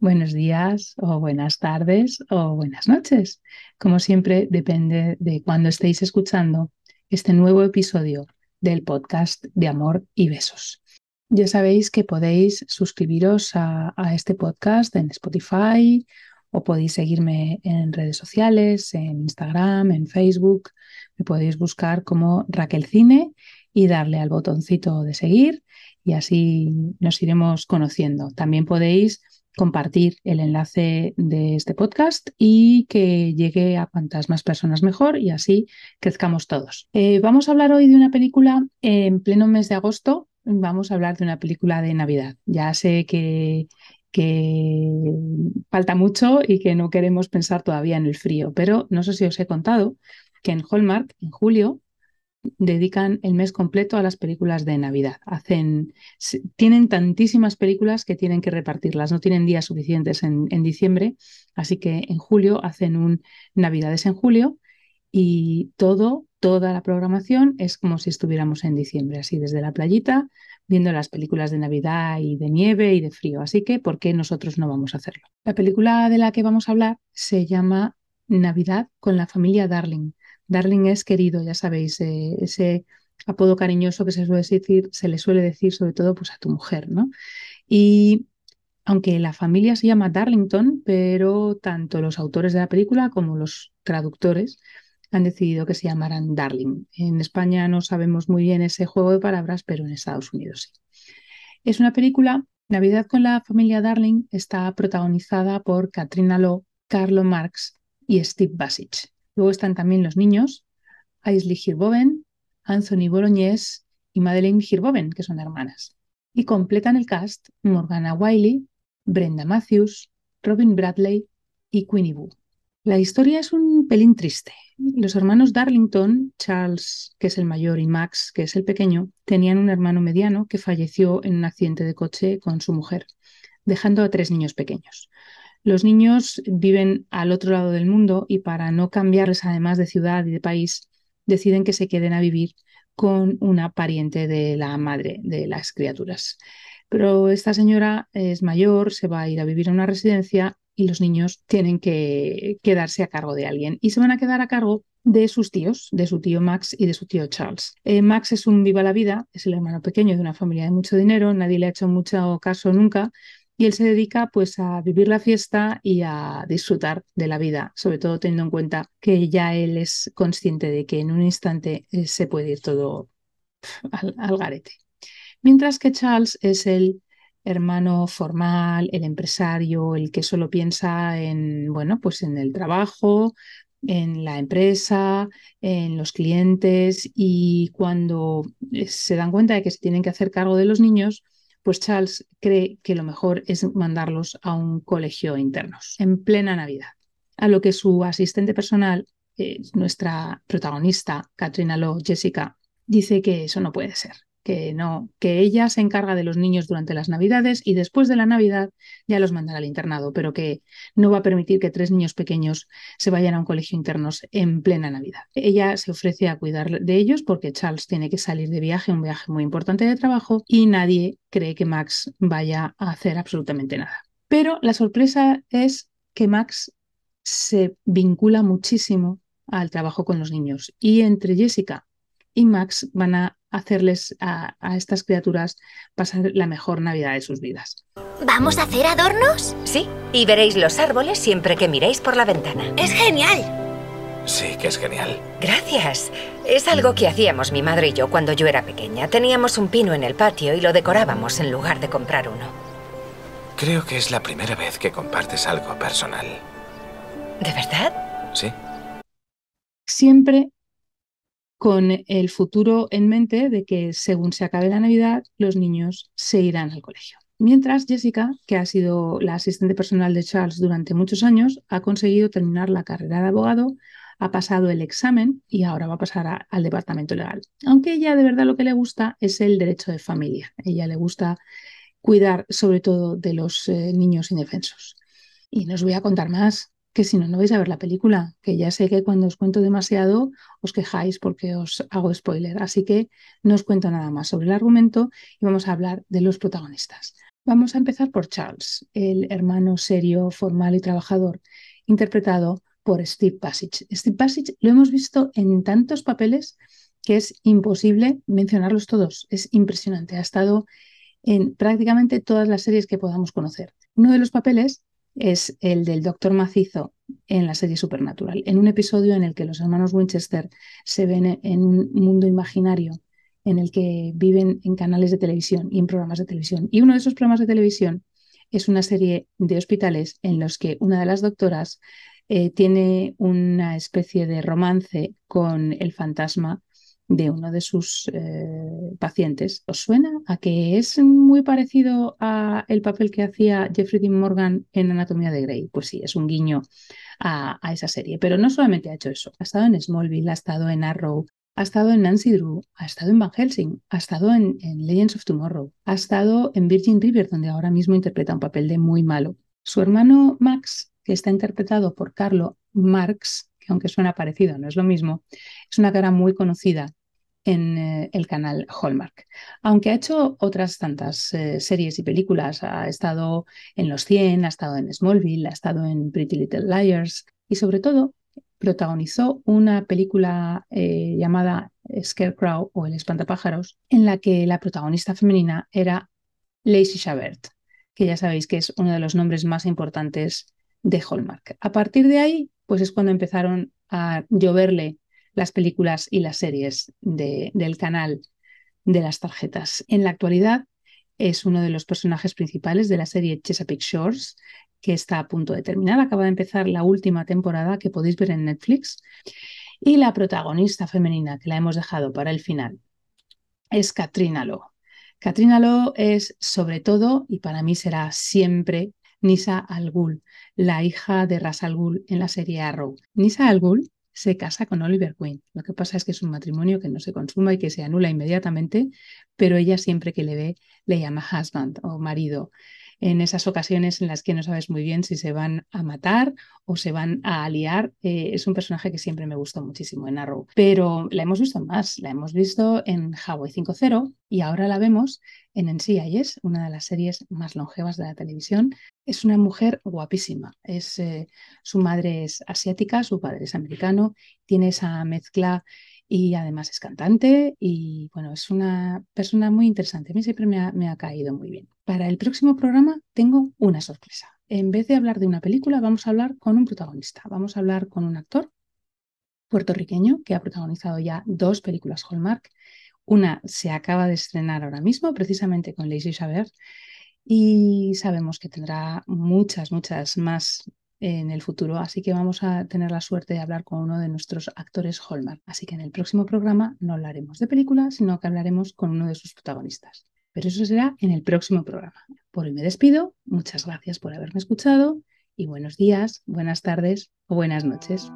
buenos días o buenas tardes o buenas noches. Como siempre, depende de cuándo estéis escuchando este nuevo episodio del podcast de Amor y Besos. Ya sabéis que podéis suscribiros a, este podcast en Spotify o podéis seguirme en redes sociales, en Instagram, en Facebook. Me podéis buscar como Raquel Cine y darle al botoncito de seguir y así nos iremos conociendo. También podéis compartir el enlace de este podcast y que llegue a cuantas más personas mejor y así crezcamos todos. Eh, vamos a hablar hoy de una película en pleno mes de agosto. Vamos a hablar de una película de Navidad. Ya sé que, que falta mucho y que no queremos pensar todavía en el frío, pero no sé si os he contado que en Hallmark, en julio, dedican el mes completo a las películas de Navidad. Hacen, tienen tantísimas películas que tienen que repartirlas, no tienen días suficientes en, diciembre, así que en julio hacen un Navidades en julio y todo, toda la programación es como si estuviéramos en diciembre, así desde la playita, viendo las películas de Navidad y de nieve y de frío. Así que, ¿por qué nosotros no vamos a hacerlo? La película de la que vamos a hablar se llama Navidad con la familia Darling Darling es querido, ya sabéis, eh, ese apodo cariñoso que se, suele decir, se le suele decir sobre todo pues, a tu mujer, ¿no? Y aunque la familia se llama Darlington, pero tanto los autores de la película como los traductores han decidido que se llamaran Darling. En España no sabemos muy bien ese juego de palabras, pero en Estados Unidos sí. Es una película, Navidad con la familia Darling está protagonizada por Katrina Lowe, Carlo Marx y Steve Basich. Luego están también los niños, Aisley Girboven, Anthony Bolognese y Madeleine Girboven, que son hermanas. Y completan el cast Morgana Wiley, Brenda Matthews, Robin Bradley y Queenie Boo. La historia es un pelín triste. Los hermanos Darlington, Charles, que es el mayor, y Max, que es el pequeño, tenían un hermano mediano que falleció en un accidente de coche con su mujer, dejando a tres niños pequeños. Los niños viven al otro lado del mundo y para no cambiarles además de ciudad y de país, deciden que se queden a vivir con una pariente de la madre de las criaturas. Pero esta señora es mayor, se va a ir a vivir a una residencia y los niños tienen que quedarse a cargo de alguien y se van a quedar a cargo de sus tíos, de su tío Max y de su tío Charles. Eh, Max es un viva la vida, es el hermano pequeño de una familia de mucho dinero, nadie le ha hecho mucho caso nunca, y él se dedica pues a vivir la fiesta y a disfrutar de la vida, sobre todo teniendo en cuenta que ya él es consciente de que en un instante eh, se puede ir todo al, garete. Mientras que Charles es el hermano formal, el empresario, el que solo piensa en, bueno, pues en el trabajo, en la empresa, en los clientes y cuando eh, se dan cuenta de que se tienen que hacer cargo de los niños, pues Charles cree que lo mejor es mandarlos a un colegio internos en plena Navidad. A lo que su asistente personal, nuestra protagonista, Katrina Lowe, Jessica, dice que eso no puede ser, que no, que ella se encarga de los niños durante las Navidades y después de la Navidad ya los mandará al internado, pero que no va a permitir que tres niños pequeños se vayan a un colegio internos en plena Navidad. Ella se ofrece a cuidar de ellos porque Charles tiene que salir de viaje, un viaje muy importante de trabajo, y nadie cree que Max vaya a hacer absolutamente nada. Pero la sorpresa es que Max se vincula muchísimo al trabajo con los niños y entre Jessica y Max van a hacerles a, estas criaturas pasar la mejor Navidad de sus vidas. ¿Vamos a hacer adornos? Sí, y veréis los árboles siempre que miréis por la ventana. ¡Es genial! Sí, que es genial. Gracias. Es algo que hacíamos mi madre y yo cuando yo era pequeña. Teníamos un pino en el patio y lo decorábamos en lugar de comprar uno. Creo que es la primera vez que compartes algo personal. ¿De verdad? Sí. Siempre con el futuro en mente de que según se acabe la Navidad, los niños se irán al colegio. Mientras Jessica, que ha sido la asistente personal de Charles durante muchos años, ha conseguido terminar la carrera de abogado, ha pasado el examen y ahora va a pasar al departamento legal. Aunque ella de verdad lo que le gusta es el derecho de familia. Ella le gusta cuidar sobre todo de los eh, niños indefensos. Y no os voy a contar más, que si no, no vais a ver la película, que ya sé que cuando os cuento demasiado os quejáis porque os hago spoiler, así que no os cuento nada más sobre el argumento y vamos a hablar de los protagonistas. Vamos a empezar por Charles, el hermano serio, formal y trabajador, interpretado por Steve Passage. Steve Passage lo hemos visto en tantos papeles que es imposible mencionarlos todos. Es impresionante. Ha estado en prácticamente todas las series que podamos conocer. Uno de los papeles es el del Doctor Macizo en la serie Supernatural, en un episodio en el que los hermanos Winchester se ven en un mundo imaginario en el que viven en canales de televisión y en programas de televisión. Y uno de esos programas de televisión es una serie de hospitales en los que una de las doctoras eh, tiene una especie de romance con el fantasma de uno de sus eh, pacientes. ¿Os suena a que es muy parecido a el papel que hacía Jeffrey Dean Morgan en Anatomía de Grey? Pues sí, es un guiño a, esa serie. Pero no solamente ha hecho eso, ha estado en Smallville, ha estado en Arrow, ha estado en Nancy Drew, ha estado en Van Helsing, ha estado en, Legends of Tomorrow, ha estado en Virgin River, donde ahora mismo interpreta un papel de muy malo. Su hermano Max, que está interpretado por Carlo Marx, que aunque suena parecido, no es lo mismo, es una cara muy conocida en eh, el canal Hallmark. Aunque ha hecho otras tantas eh, series y películas, ha estado en Los 100, ha estado en Smallville, ha estado en Pretty Little Liars y sobre todo protagonizó una película eh, llamada Scarecrow o El espantapájaros, en la que la protagonista femenina era Lacey Chabert, que ya sabéis que es uno de los nombres más importantes de Hallmark. A partir de ahí, pues es cuando empezaron a lloverle las películas y las series del canal de las tarjetas. En la actualidad es uno de los personajes principales de la serie Chesapeake Shores, que está a punto de terminar. Acaba de empezar la última temporada que podéis ver en Netflix. Y la protagonista femenina, que la hemos dejado para el final, es Katrina Lo. Katrina Lo es sobre todo, y para mí será siempre, Nisa Al Ghul, la hija de Ras Al Ghul en la serie Arrow. Nisa Al Ghul se casa con Oliver Queen. Lo que pasa es que es un matrimonio que no se consuma y que se anula inmediatamente, pero ella siempre que le ve le llama husband o marido en esas ocasiones en las que no sabes muy bien si se van a matar o se van a aliar. Eh, es un personaje que siempre me gustó muchísimo en Arrow, pero la hemos visto más. La hemos visto en Hawaii 5.0 y ahora la vemos en NCIS, una de las series más longevas de la televisión. Es una mujer guapísima. Es, eh, su madre es asiática, su padre es americano, tiene esa mezcla y además es cantante y bueno, es una persona muy interesante. A mí siempre me ha, caído muy bien. Para el próximo programa tengo una sorpresa. En vez de hablar de una película, vamos a hablar con un protagonista. Vamos a hablar con un actor puertorriqueño que ha protagonizado ya dos películas Hallmark. Una se acaba de estrenar ahora mismo, precisamente con Lacey Chabert, y sabemos que tendrá muchas, muchas más en el futuro, así que vamos a tener la suerte de hablar con uno de nuestros actores Hallmark. Así que en el próximo programa no hablaremos de películas, sino que hablaremos con uno de sus protagonistas. Pero eso será en el próximo programa. Por hoy me despido, muchas gracias por haberme escuchado y buenos días, buenas tardes o buenas noches.